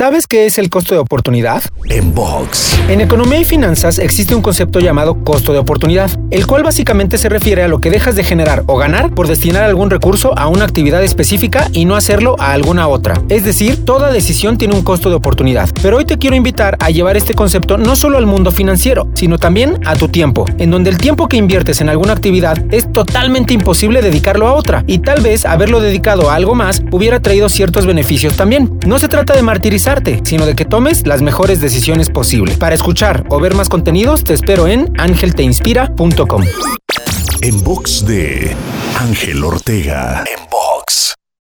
¿Sabes qué es el costo de oportunidad? En box. En economía y finanzas existe un concepto llamado costo de oportunidad, el cual básicamente se refiere a lo que dejas de generar o ganar por destinar algún recurso a una actividad específica y no hacerlo a alguna otra. Es decir, toda decisión tiene un costo de oportunidad. Pero hoy te quiero invitar a llevar este concepto no solo al mundo financiero, sino también a tu tiempo, en donde el tiempo que inviertes en alguna actividad es totalmente imposible dedicarlo a otra, y tal vez haberlo dedicado a algo más hubiera traído ciertos beneficios también. No se trata de martirizar sino de que tomes las mejores decisiones posibles. Para escuchar o ver más contenidos, te espero en angelteinspira.com. En box de Ángel Ortega.